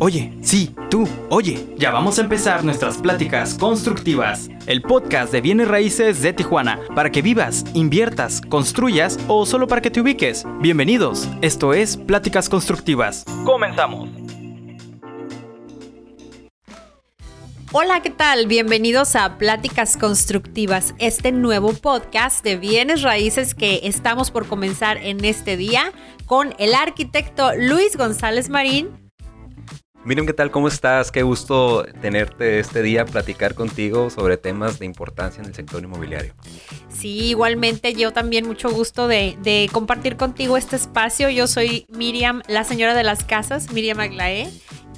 Oye, sí, tú, oye, ya vamos a empezar nuestras pláticas constructivas. El podcast de bienes raíces de Tijuana, para que vivas, inviertas, construyas o solo para que te ubiques. Bienvenidos, esto es Pláticas Constructivas. Comenzamos. Hola, ¿qué tal? Bienvenidos a Pláticas Constructivas, este nuevo podcast de bienes raíces que estamos por comenzar en este día con el arquitecto Luis González Marín. Miren, ¿qué tal? ¿Cómo estás? Qué gusto tenerte este día, platicar contigo sobre temas de importancia en el sector inmobiliario. Sí, igualmente yo también mucho gusto de, de compartir contigo este espacio. Yo soy Miriam, la señora de las casas, Miriam Aglaé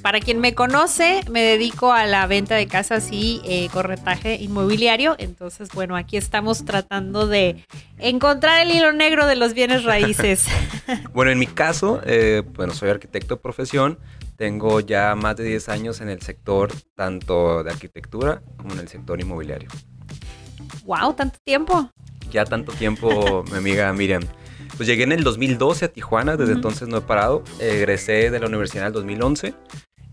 para quien me conoce, me dedico a la venta de casas y eh, corretaje inmobiliario. Entonces, bueno, aquí estamos tratando de encontrar el hilo negro de los bienes raíces. bueno, en mi caso, eh, bueno, soy arquitecto de profesión. Tengo ya más de 10 años en el sector tanto de arquitectura como en el sector inmobiliario. ¡Wow! ¿Tanto tiempo? Ya tanto tiempo, mi amiga Miriam. Pues llegué en el 2012 a Tijuana, desde entonces no he parado. Egresé de la universidad en el 2011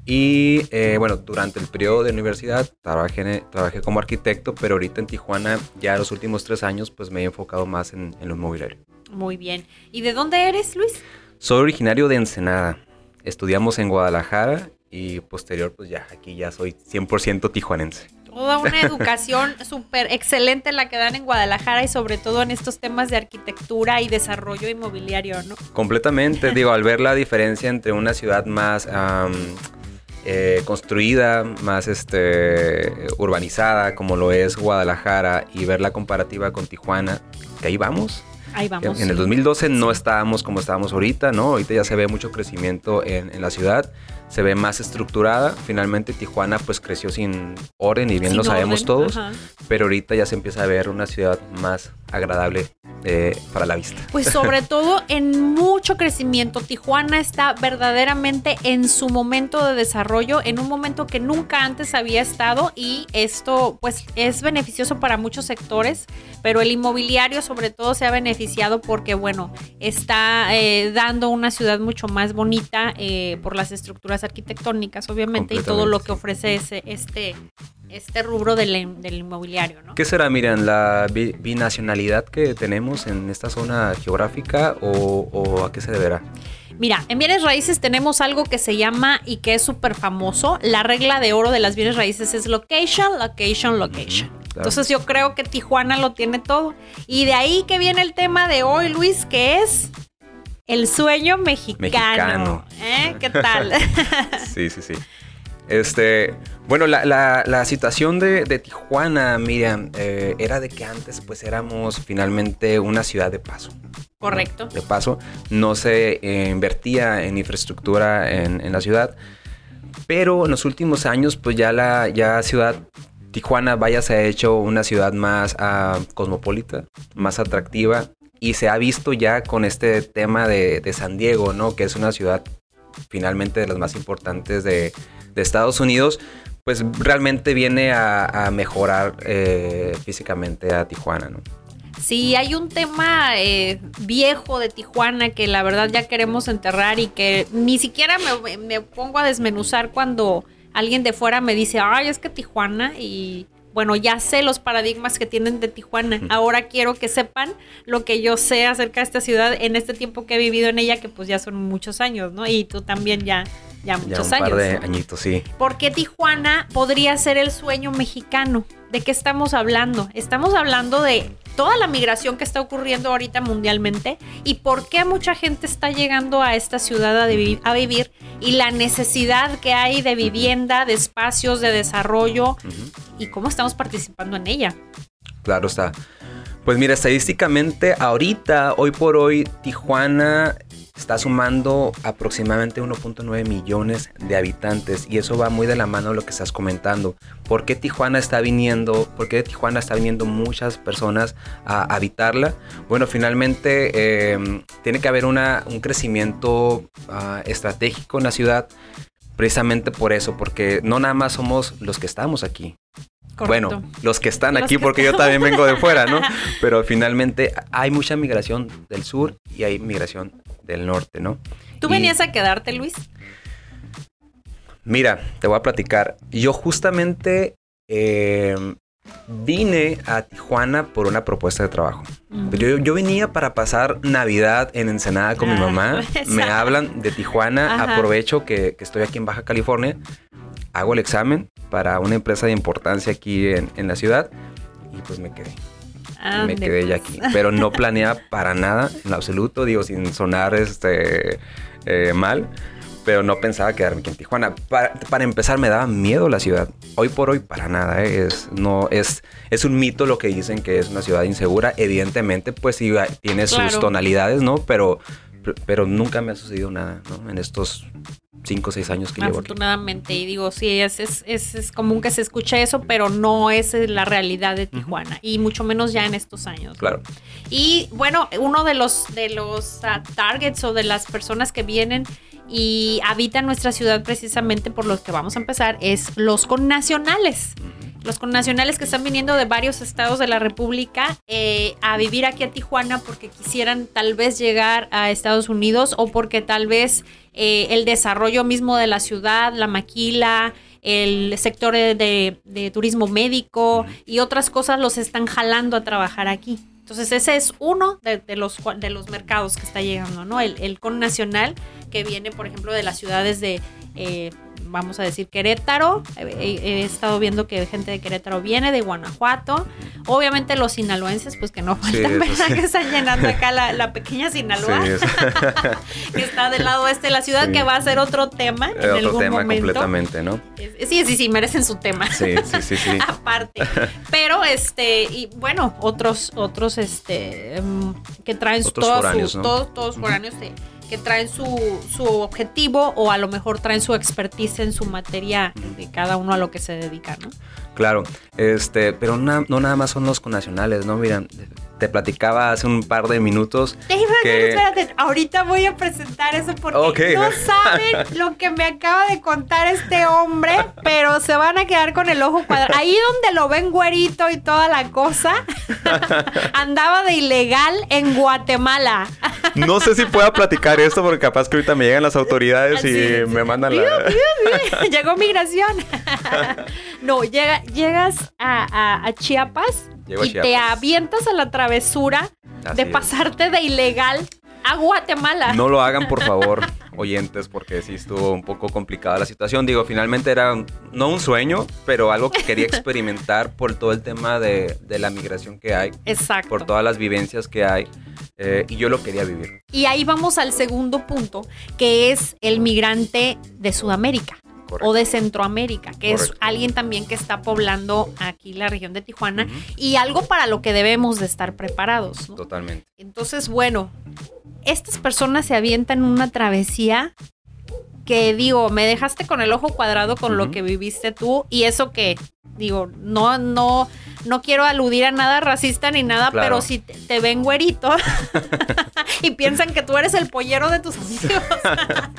y eh, bueno, durante el periodo de universidad trabajé, trabajé como arquitecto, pero ahorita en Tijuana, ya los últimos tres años, pues me he enfocado más en, en lo inmobiliario. Muy bien. ¿Y de dónde eres, Luis? Soy originario de Ensenada. Estudiamos en Guadalajara y posterior, pues ya, aquí ya soy 100% tijuanense. Toda una educación súper excelente la que dan en Guadalajara y sobre todo en estos temas de arquitectura y desarrollo inmobiliario, ¿no? Completamente, digo, al ver la diferencia entre una ciudad más... Eh, construida, más este, urbanizada, como lo es Guadalajara, y ver la comparativa con Tijuana, que ahí vamos. Ahí vamos. En el 2012 no estábamos como estábamos ahorita, ¿no? Ahorita ya se ve mucho crecimiento en, en la ciudad se ve más estructurada. Finalmente Tijuana pues creció sin orden y bien lo sabemos todos, pero ahorita ya se empieza a ver una ciudad más agradable eh, para la vista. Pues sobre todo en mucho crecimiento. Tijuana está verdaderamente en su momento de desarrollo, en un momento que nunca antes había estado y esto pues es beneficioso para muchos sectores, pero el inmobiliario sobre todo se ha beneficiado porque bueno, está eh, dando una ciudad mucho más bonita eh, por las estructuras arquitectónicas, obviamente, y todo lo que ofrece ese, este, este rubro del, inmobiliario, ¿no? ¿Qué será, miren, la binacionalidad que tenemos en esta zona geográfica o, a qué se deberá? Mira, en bienes raíces tenemos algo que se llama y que es súper famoso. La regla de oro de las bienes raíces es location, location, location. Entonces yo creo que Tijuana lo tiene todo. Y de ahí que viene el tema de hoy, Luis, que es el sueño mexicano. ¿Eh? ¿Qué tal? sí, sí, sí. Este, bueno, la, situación de, Tijuana, Miriam, eh, era de que antes pues éramos finalmente una ciudad de paso. Correcto. De paso, no se eh, invertía en infraestructura en, la ciudad, pero en los últimos años pues ya la ya ciudad Tijuana, vaya, se ha hecho una ciudad más ah, cosmopolita, más atractiva, y se ha visto ya con este tema de, San Diego, ¿no? Que es una ciudad finalmente de las más importantes de, Estados Unidos, pues realmente viene a, mejorar eh, físicamente a Tijuana. Sí, hay un tema eh, viejo de Tijuana que la verdad ya queremos enterrar y que ni siquiera me, me pongo a desmenuzar cuando alguien de fuera me dice, ay, es que Tijuana y bueno, ya sé los paradigmas que tienen de Tijuana. Ahora quiero que sepan lo que yo sé acerca de esta ciudad en este tiempo que he vivido en ella, que pues ya son muchos años, ¿no? Y tú también ya, ya muchos ya un años. Par de añitos, sí. ¿Por qué Tijuana podría ser el sueño mexicano? ¿De qué estamos hablando? Estamos hablando de toda la migración que está ocurriendo ahorita mundialmente y por qué mucha gente está llegando a esta ciudad a, vivir y la necesidad que hay de vivienda, de espacios, de desarrollo y cómo estamos participando en ella. Claro está. Pues mira, estadísticamente ahorita, hoy por hoy, Tijuana está sumando aproximadamente 1.9 millones de habitantes y eso va muy de la mano de lo que estás comentando. ¿Por qué Tijuana está viniendo? ¿Por qué Tijuana está viniendo muchas personas a habitarla? Bueno, finalmente em, tiene que haber un crecimiento ah, estratégico en la ciudad precisamente por eso, porque no nada más somos los que estamos aquí, bueno, los que están aquí, porque yo también vengo de fuera, ¿no? Pero finalmente hay mucha migración del sur y hay migración del norte, ¿no? ¿Tú venías a quedarte, Luis? Mira, te voy a platicar. Yo justamente eh, vine a Tijuana por una propuesta de trabajo. Yo, yo venía para pasar Navidad en Ensenada con mi Ah, mamá. Me esa. hablan de Tijuana. Ajá. Aprovecho que, que estoy aquí en Baja California. Hago el examen para una empresa de importancia aquí en, en la ciudad. Y pues me quedé. Me quedé ya pues. aquí. Pero no planeaba para nada, en absoluto, digo, sin sonar este eh, mal. Pero no pensaba quedarme aquí en Tijuana. Para, para empezar, me daba miedo la ciudad. Hoy por hoy, para nada. ¿eh? Es, no, es, es un mito lo que dicen que es una ciudad insegura. Evidentemente, pues sí, tiene sus Claro. tonalidades, ¿no? Pero, pero nunca me ha sucedido nada, ¿no? En estos cinco o seis años que llevo. Afortunadamente, y digo, sí, es, es, es, es común que se escuche eso, pero no es la realidad de Tijuana, y mucho menos ya en estos años. Claro. Y bueno, uno de los, de los ah, targets o de las personas que vienen y habitan nuestra ciudad precisamente por los que vamos a empezar es los connacionales. Los connacionales que están viniendo de varios estados de la República eh, a vivir aquí a Tijuana porque quisieran tal vez llegar a Estados Unidos o porque tal vez eh, el desarrollo mismo de la ciudad, la maquila, el sector de, turismo médico y otras cosas los están jalando a trabajar aquí. Entonces ese es uno de, los, de los mercados que está llegando, ¿no? El, el con nacional que viene, por ejemplo, de las ciudades de, eh, vamos a decir, Querétaro. He, he- estado viendo que gente de Querétaro viene, de Guanajuato. Obviamente los sinaloenses, pues que no Sí, faltan, eso ¿verdad? sí. Que están llenando acá la, la pequeña Sinaloa, Sí, que está del lado este de la ciudad, Sí. que va a ser otro tema en otro algún tema momento. completamente, ¿no? Sí, sí, sí, merecen su tema. Sí, sí, sí, sí. aparte. Pero este, y bueno, otros, otros este em, que traen Otros todas foráneos, sus- ¿no? todos, todos foráneos eh, que traen su, su objetivo o a lo mejor traen su expertise en su materia de cada uno a lo que se dedica, ¿no? Claro, este, pero no nada más son los connacionales, ¿no? Mira, te platicaba hace un par de minutos Espérate, que... espérate, ahorita voy a presentar eso porque no saben lo que me acaba de contar este hombre, pero se van a quedar con el ojo cuadrado. Ahí donde lo ven güerito y toda la cosa, andaba de ilegal en Guatemala. No sé si pueda platicar esto porque capaz que ahorita me llegan las autoridades y Sí, me mandan la... Llegó migración. no, llega, llegas a, a- a Chiapas Llego a y te avientas a la travesura Así de es. pasarte de ilegal a Guatemala. No lo hagan, por favor, oyentes, porque sí estuvo un poco complicada la situación. Digo, finalmente era un- no un sueño, pero algo que quería experimentar por todo el tema de, de la migración que hay, Exacto. por todas las vivencias que hay, eh, y yo lo quería vivir. Y ahí vamos al segundo punto, que es el migrante de Sudamérica. Correcto. O de Centroamérica, que es alguien también que está poblando aquí la región de Tijuana y algo para lo que debemos de estar preparados. ¿no? Totalmente. Entonces, bueno, estas personas se avientan una travesía que digo, me dejaste con el ojo cuadrado con lo que viviste tú y eso que digo, no no no quiero aludir a nada racista ni nada, Claro. pero si te, te ven güerito y piensan que tú eres el pollero de tus amigos.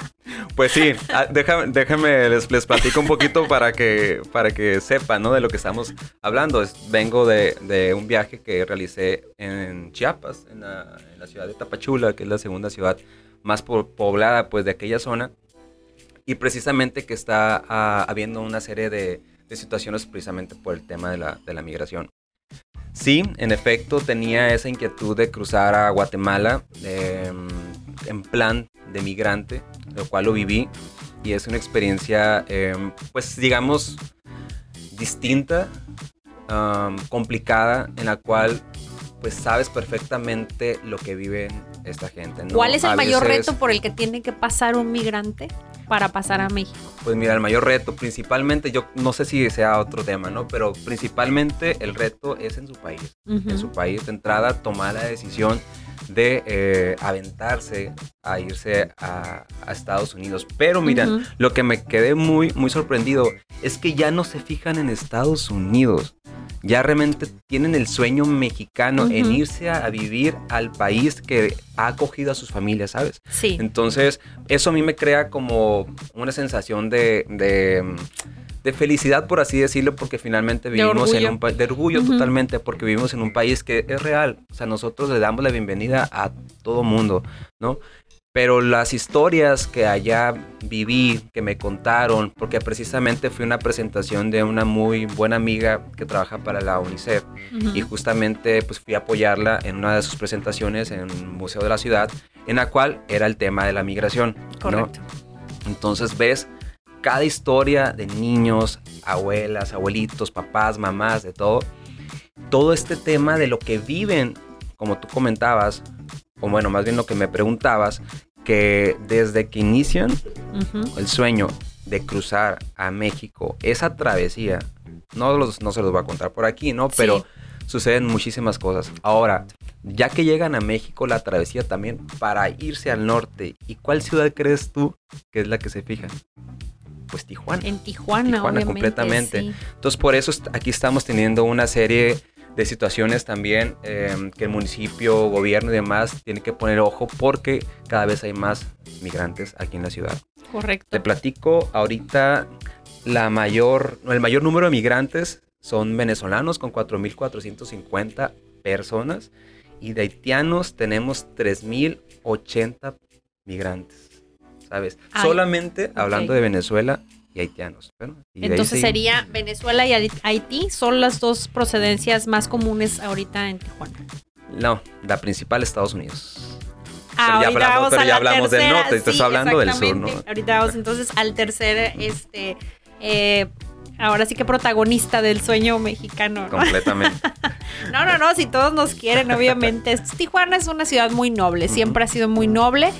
Pues sí, ah, déjame, déjame les, les platico un poquito para que, para que sepan ¿no? de lo que estamos hablando. Es- vengo de, de un viaje que realicé en Chiapas, en la, en la ciudad de Tapachula, que es la segunda ciudad más po- poblada pues, de aquella zona. Y precisamente que está ah, habiendo una serie de, de situaciones precisamente por el tema de la, de la migración. Sí, en efecto, tenía esa inquietud de cruzar a Guatemala em, en plan de migrante, lo cual lo viví y es una experiencia, em, pues digamos, distinta, am, complicada, en la cual pues sabes perfectamente lo que viven esta gente. ¿no? ¿Cuál es el A mayor veces- reto por el que tiene que pasar un migrante para pasar a México? Pues mira, el mayor reto, principalmente, yo no sé si sea otro tema, ¿no? Pero principalmente el reto es en su país. En su país, de entrada, tomar la decisión de eh, aventarse a irse a, a Estados Unidos. Pero mira, Ujú. lo que me quedé muy, muy sorprendido es que ya no se fijan en Estados Unidos. Ya realmente tienen el sueño mexicano en irse a, a vivir al país que ha acogido a sus familias, ¿sabes? Sí. Entonces, eso a mí me crea como una sensación de, de, de felicidad, por así decirlo, porque finalmente vivimos en un país, de orgullo totalmente, porque vivimos en un país que es real. O sea, nosotros le damos la bienvenida a todo mundo, ¿no? Pero las historias que allá viví, que me contaron, porque precisamente fui a una presentación de una muy buena amiga que trabaja para la UNICEF y justamente pues fui a apoyarla en una de sus presentaciones en un museo de la ciudad, en la cual era el tema de la migración. Correcto. Entonces ves cada historia de niños, abuelas, abuelitos, papás, mamás, de todo. Todo este tema de lo que viven, como tú comentabas, o bueno, más bien lo que me preguntabas, que desde que inician el sueño de cruzar a México, esa travesía, no, los, no se los voy a contar por aquí, ¿no? Pero suceden muchísimas cosas. Ahora, ya que llegan a México, la travesía también para irse al norte. ¿Y cuál ciudad crees tú que es la que se fija? Pues Tijuana. En Tijuana, Tijuana completamente. Entonces, por eso aquí estamos teniendo una serie de situaciones también em, que el municipio, gobierno y demás tiene que poner ojo porque cada vez hay más migrantes aquí en la ciudad. Correcto. Te platico ahorita la mayor, el mayor número de migrantes son venezolanos con 4.450 personas y de haitianos tenemos 3.080 migrantes, ¿sabes? Solamente hablando de Venezuela y haitianos. Entonces sería Venezuela y Haití son las dos procedencias más comunes ahorita en Tijuana. No, la principal Estados Unidos. Ah, pero ya hablamos, pero ya hablamos del norte, estás hablando del sur, ¿no? Ahorita vamos entonces al tercer, este, eh, ahora sí que protagonista del sueño mexicano. ¿no? Completamente. no, no, no, si todos nos quieren, obviamente. Tijuana es una ciudad muy noble, siempre ha sido muy noble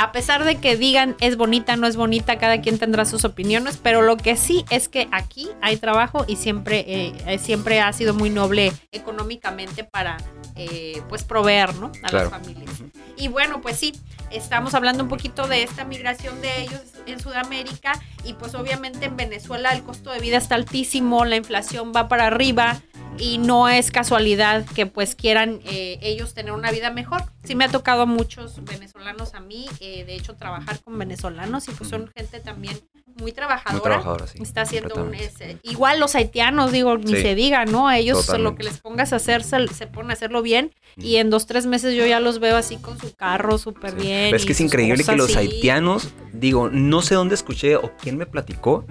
a pesar de que digan es bonita, no es bonita, cada quien tendrá sus opiniones, pero lo que sí es que aquí hay trabajo y siempre, eh, siempre ha sido muy noble económicamente para eh, pues proveer ¿no? a las familias. Y bueno, pues sí, estamos hablando un poquito de esta migración de ellos en Sudamérica y pues obviamente en Venezuela el costo de vida está altísimo, la inflación va para arriba y no es casualidad que pues quieran eh, ellos tener una vida mejor. Sí me ha tocado muchos venezolanos a mí, eh, de hecho, trabajar con venezolanos y pues son gente también muy trabajadora. Está haciendo un... igual los haitianos, digo, ni se diga, ¿no? Ellos lo que les pongas a hacer, se, se ponen a hacerlo bien y en dos, tres meses yo ya los veo así con su carro súper bien. es que es increíble que los haitianos, digo, no sé dónde escuché o quién me platicó,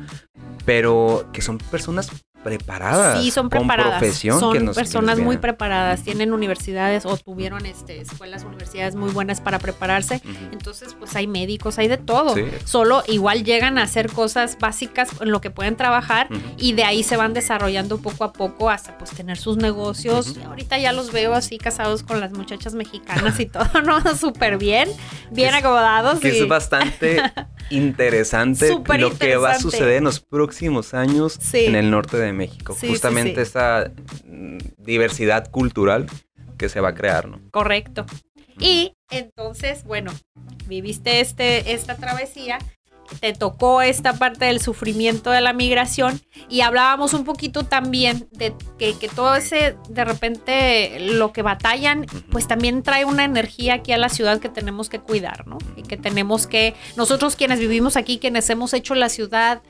pero que son personas preparadas. Sí, son preparadas. profesión son personas muy preparadas, tienen universidades o tuvieron este, escuelas, universidades muy buenas para prepararse. Entonces, pues hay médicos, hay de todo. Solo igual llegan a hacer cosas básicas en lo que pueden trabajar y de ahí se van desarrollando poco a poco hasta pues tener sus negocios. ahorita ya los veo así casados con las muchachas mexicanas y todo, ¿no? Súper bien, bien acomodados. Que es bastante interesante lo que va a suceder en los próximos años en el norte de México. Justamente esa mm, diversidad cultural que se va a crear, ¿no? Correcto. Y entonces, bueno, viviste este, esta travesía, te tocó esta parte del sufrimiento de la migración y hablábamos un poquito también de que, que, todo ese, de repente, lo que batallan, pues también trae una energía aquí a la ciudad que tenemos que cuidar, ¿no? Y que tenemos que, nosotros quienes vivimos aquí, quienes hemos hecho la ciudad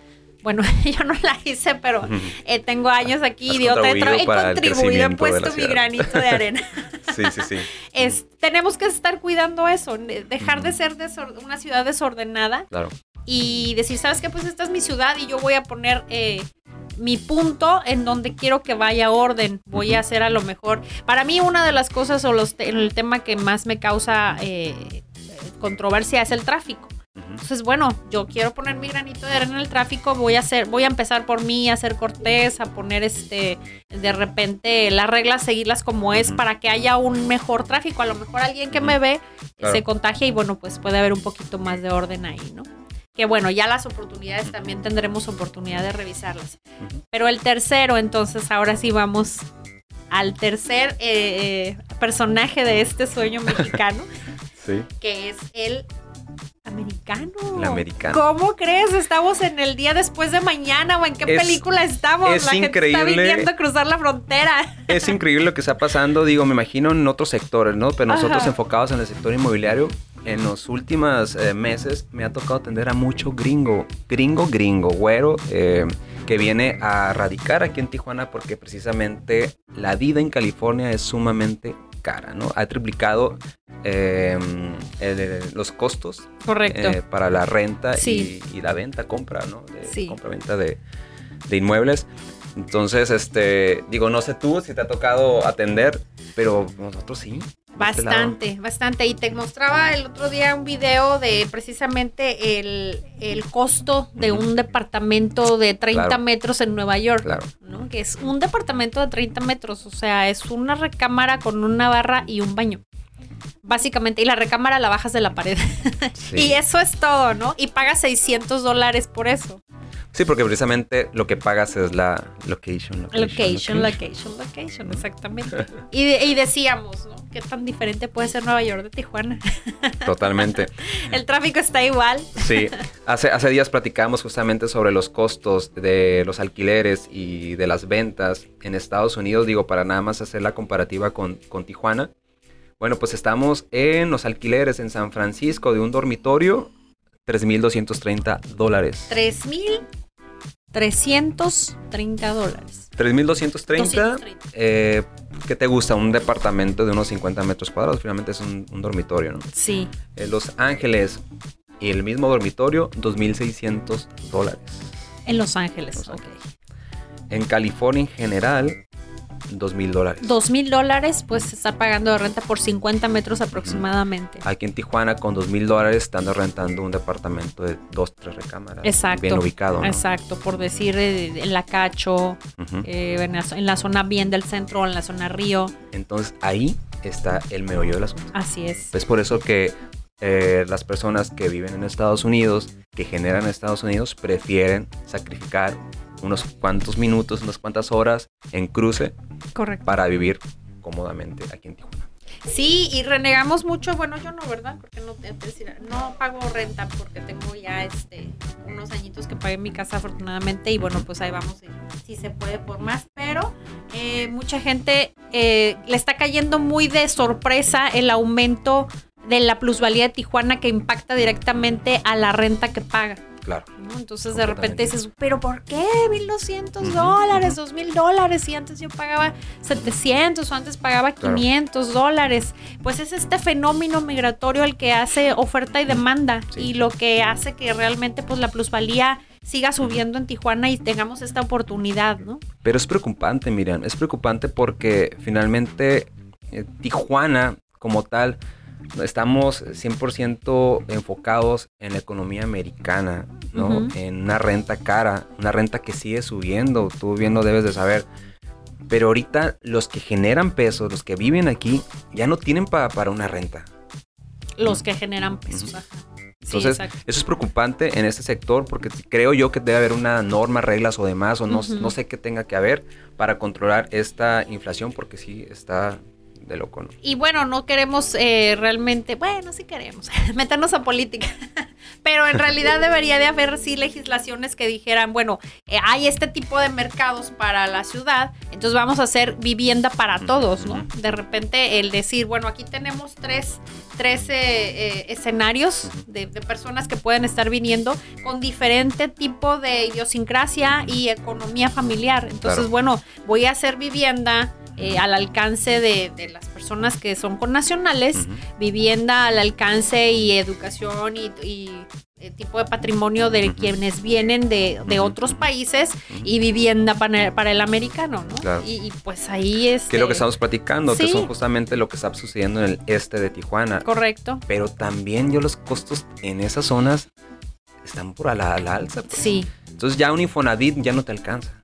bueno, yo no la hice, pero eh, tengo años aquí, dio he contribuido, he puesto mi granito de arena. sí, sí, sí. Es, tenemos que estar cuidando eso, dejar de ser una ciudad desordenada claro. y decir, ¿sabes qué? Pues esta es mi ciudad y yo voy a poner eh, mi punto en donde quiero que vaya orden. Voy a hacer a lo mejor. Para mí, una de las cosas o los el tema que más me causa eh, controversia es el tráfico. Entonces, bueno, yo quiero poner mi granito de arena en el tráfico, voy a hacer, voy a empezar por mí, a hacer cortés, a poner este, de repente las reglas, seguirlas como es para que haya un mejor tráfico. A lo mejor alguien que me ve se contagia y bueno, pues puede haber un poquito más de orden ahí, ¿no? Que bueno, ya las oportunidades también tendremos oportunidad de revisarlas. Pero el tercero, entonces, ahora sí vamos al tercer eh, eh, personaje de este sueño mexicano, sí. que es el Americano. El americano. ¿Cómo crees? Estamos en el día después de mañana o en qué película estamos. Es la increíble. Gente está viniendo a cruzar la frontera. Es increíble lo que está pasando. Digo, me imagino en otros sectores, ¿no? Pero nosotros enfocados en el sector inmobiliario, en los últimos eh, meses me ha tocado atender a mucho gringo, gringo, gringo, güero, eh, que viene a radicar aquí en Tijuana porque precisamente la vida en California es sumamente cara, ¿no? Ha triplicado eh, el- los costos Correcto. eh, para la renta Sí. y, y la venta, compra, ¿no? De, Sí. Compra-venta de, de inmuebles. Entonces, este, digo, no sé tú si te ha tocado atender, pero nosotros sí. Bastante, bastante. Y te mostraba el otro día un video de precisamente el, el costo de un departamento de 30 Claro. metros en Nueva York. Claro. ¿no? Que es un departamento de 30 metros, o sea, es una recámara con una barra y un baño. Básicamente, y la recámara la bajas de la pared. Sí. Y eso es todo, ¿no? Y pagas 600 dólares por eso. Sí, porque precisamente lo que pagas es la location, location, Location, location, location, exactamente. Y, de- y decíamos, ¿no? ¿Qué tan diferente puede ser Nueva York de Tijuana? Totalmente. El tráfico está igual. Sí, hace, hace días platicamos justamente sobre los costos de los alquileres y de las ventas en Estados Unidos, digo, para nada más hacer la comparativa con, con Tijuana. Bueno, pues estamos en los alquileres en San Francisco de un dormitorio, 3.230 dólares. 3.330 dólares. 3.230, 230. eh, ¿qué te gusta? Un departamento de unos 50 metros cuadrados, finalmente es un, un dormitorio, ¿no? Sí. En Los Ángeles y el mismo dormitorio, 2.600 dólares. En Los Ángeles. Los ok. Ángeles. En California en general, 2.000 dólares. Dos mil dólares, pues se está pagando de renta por 50 metros aproximadamente. Aquí en Tijuana, con 2.000 dólares, estando rentando un departamento de dos, tres recámaras. Exacto. Bien ubicado, ¿no? Exacto, por decir eh, en la Cacho, eh, en, la, en la zona bien del centro, en la zona Río. Entonces, ahí está el meollo del asunto. Así es. Es por eso que eh, las personas que viven en Estados Unidos, que generan en Estados Unidos, prefieren sacrificar unos cuantos minutos, unas cuantas horas en cruce Correcto. para vivir cómodamente aquí en Tijuana. Sí, y renegamos mucho, bueno, yo no, ¿verdad? Porque no, te- te decía, no pago renta porque tengo ya este unos añitos que pagué en mi casa afortunadamente y bueno, pues ahí vamos, si se puede por más, pero eh, mucha gente eh, le está cayendo muy de sorpresa el aumento de la plusvalía de Tijuana que impacta directamente a la renta que paga. Claro. ¿no? Entonces de repente dices, pero ¿por qué 1200 Ujú, dólares, ujú. 2000 dólares? Y antes yo pagaba 700 o antes pagaba Claro. 500 dólares. Pues es este fenómeno migratorio el que hace oferta y demanda Sí. y lo que hace que realmente pues la plusvalía siga subiendo en Tijuana y tengamos esta oportunidad, ¿no? Pero es preocupante, Miriam, es preocupante porque finalmente eh, Tijuana como tal, estamos 100% enfocados en la economía americana, ¿no? En una renta cara, una renta que sigue subiendo, tú bien lo debes de saber. Pero ahorita los que generan pesos, los que viven aquí, ya no tienen pa- para una renta. Los que generan pesos. Ajá. Entonces, eso es preocupante en este sector porque creo yo que debe haber una norma, reglas o demás, o no, no sé qué tenga que haber para controlar esta inflación porque sí está de loco, ¿no? Y bueno, no queremos eh, realmente, bueno, sí queremos meternos a política, pero en realidad debería de haber sí legislaciones que dijeran, bueno, eh, hay este tipo de mercados para la ciudad, entonces vamos a hacer vivienda para todos, ¿no? De repente el decir, bueno, aquí tenemos tres, tres eh, eh, escenarios de, de personas que pueden estar viniendo con diferente tipo de idiosincrasia y economía familiar. Entonces, Claro. bueno, voy a hacer vivienda eh, al alcance de, de las personas que son connacionales, Ujú. vivienda al alcance y educación y, y, eh, tipo de patrimonio de quienes vienen de, de otros países y vivienda para, para el americano, ¿no? Claro. Y, y, pues ahí es... Que es lo que estamos platicando, que son justamente lo que está sucediendo en el este de Tijuana. Correcto. Pero también yo los costos en esas zonas están por a la, a la alza. pues. Sí, Entonces ya un Infonavit ya no te alcanza.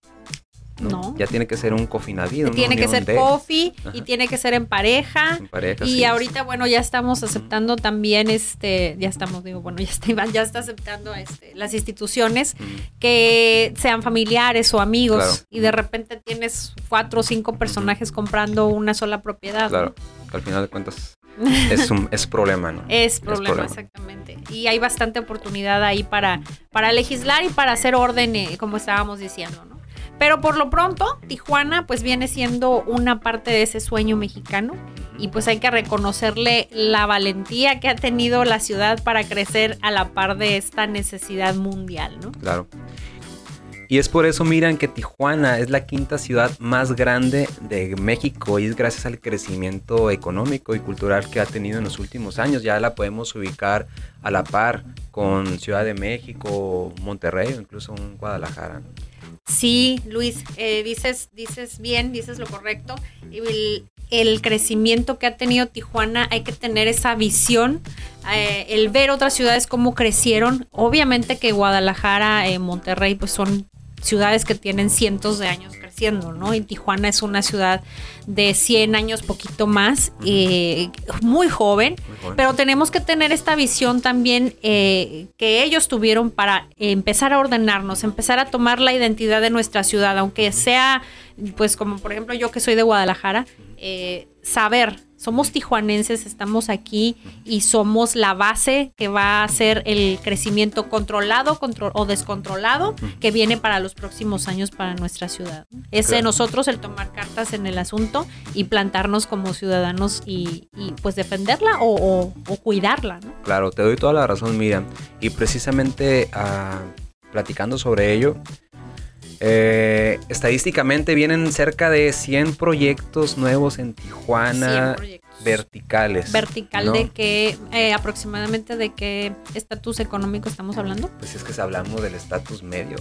No. Ya tiene que ser un Cofinavit. una tiene que ser de- coffee y tiene que ser en pareja. en pareja, Y sí. ahorita, bueno, ya estamos aceptando también, este, ya estamos, digo, bueno, ya está, Iván ya está aceptando este, las instituciones que sean familiares o amigos Claro. y de repente tienes cuatro o cinco personajes comprando una sola propiedad. ¿no? Claro, que al final de cuentas es un es problema, ¿no? Es problema, problema. exactamente. Y hay bastante oportunidad ahí para, para legislar y para hacer orden, eh, como estábamos diciendo, ¿no? Pero por lo pronto, Tijuana pues viene siendo una parte de ese sueño mexicano y pues hay que reconocerle la valentía que ha tenido la ciudad para crecer a la par de esta necesidad mundial, ¿no? Claro. Y es por eso, miran, que Tijuana es la quinta ciudad más grande de México y es gracias al crecimiento económico y cultural que ha tenido en los últimos años. Ya la podemos ubicar a la par con Ciudad de México, Monterrey o incluso un Guadalajara. Sí, Luis, eh, dices, dices bien, dices lo correcto. El, el, crecimiento que ha tenido Tijuana, hay que tener esa visión, eh, el ver otras ciudades cómo crecieron. Obviamente que Guadalajara, eh, Monterrey, pues son ciudades que tienen cientos de años ¿no? Y Tijuana es una ciudad de 100 años, poquito más, eh, muy, joven, pero tenemos que tener esta visión también eh, que ellos tuvieron para empezar a ordenarnos, empezar a tomar la identidad de nuestra ciudad, aunque sea, pues como por ejemplo yo que soy de Guadalajara, eh, saber somos tijuanenses, estamos aquí y somos la base que va a ser el crecimiento controlado o descontrolado que viene para los próximos años para nuestra ciudad. Es de nosotros el tomar cartas en el asunto y plantarnos como ciudadanos y, pues defenderla o, cuidarla. Claro, te doy toda la razón, Miriam. Y precisamente ah, platicando sobre ello, eh, estadísticamente vienen cerca de 100 proyectos nuevos en Tijuana. Verticales. ¿Vertical de qué, eh, aproximadamente de qué estatus económico estamos hablando? Pues es que hablamos del estatus medio,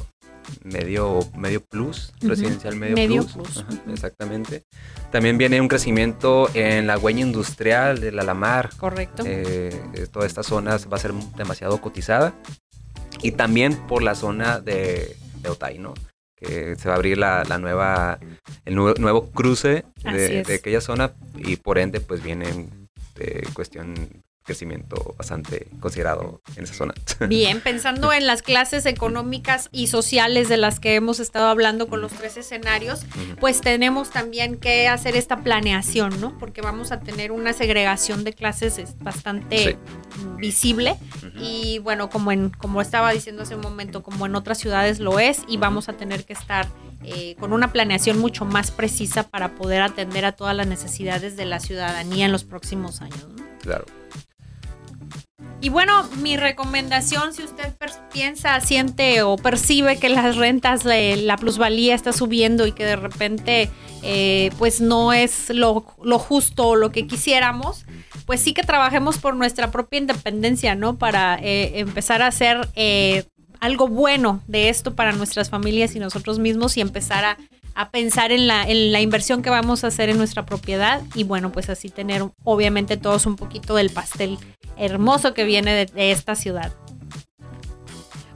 medio, medio plus, residencial medio, plus. exactamente. También viene un crecimiento en la huella industrial de la Lamar. Correcto. Eh, toda esta zona va a ser demasiado cotizada. Y también por la zona de, de Otay, ¿no? Que se va a abrir la, nueva, el nuevo, cruce de, aquella zona y por ende pues viene de cuestión crecimiento bastante considerado en esa zona. Bien, pensando en las clases económicas y sociales de las que hemos estado hablando con los tres escenarios, pues tenemos también que hacer esta planeación, ¿no? Porque vamos a tener una segregación de clases bastante visible y bueno, como en como estaba diciendo hace un momento, como en otras ciudades lo es y vamos a tener que estar eh, con una planeación mucho más precisa para poder atender a todas las necesidades de la ciudadanía en los próximos años. ¿no? Claro. Y bueno, mi recomendación, si usted piensa, siente o percibe que las rentas, la plusvalía está subiendo y que de repente eh, pues no es lo, lo justo o lo que quisiéramos, pues sí que trabajemos por nuestra propia independencia, ¿no? Para eh, empezar a hacer eh, algo bueno de esto para nuestras familias y nosotros mismos y empezar a a pensar en la, en la inversión que vamos a hacer en nuestra propiedad y bueno, pues así tener obviamente todos un poquito del pastel hermoso que viene de, esta ciudad.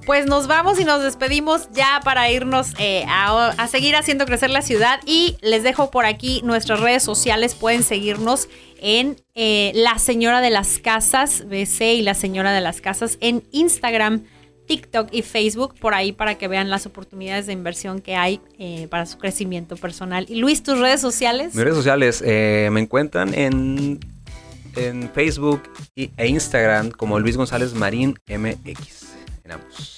Pues nos vamos y nos despedimos ya para irnos eh, a, seguir haciendo crecer la ciudad. Y les dejo por aquí nuestras redes sociales, pueden seguirnos en eh, La Señora de las Casas, BC y La Señora de las Casas en Instagram TikTok y Facebook por ahí para que vean las oportunidades de inversión que hay eh, para su crecimiento personal. Y Luis, tus redes sociales. Mis redes sociales eh, me encuentran en, en Facebook e Instagram como Luis González Marín MX.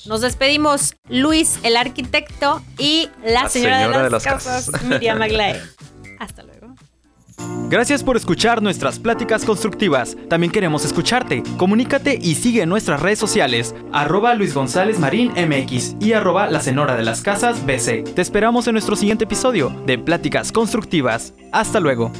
Nos despedimos Luis, el arquitecto, y la, señora, de las, casas, Miriam Aglae. Hasta luego. Gracias por escuchar nuestras pláticas constructivas. También queremos escucharte. Comunícate y sigue nuestras redes sociales, arroba Luis González Marín MX y arroba La Senora de las Casas BC. Te esperamos en nuestro siguiente episodio de Pláticas Constructivas. Hasta luego.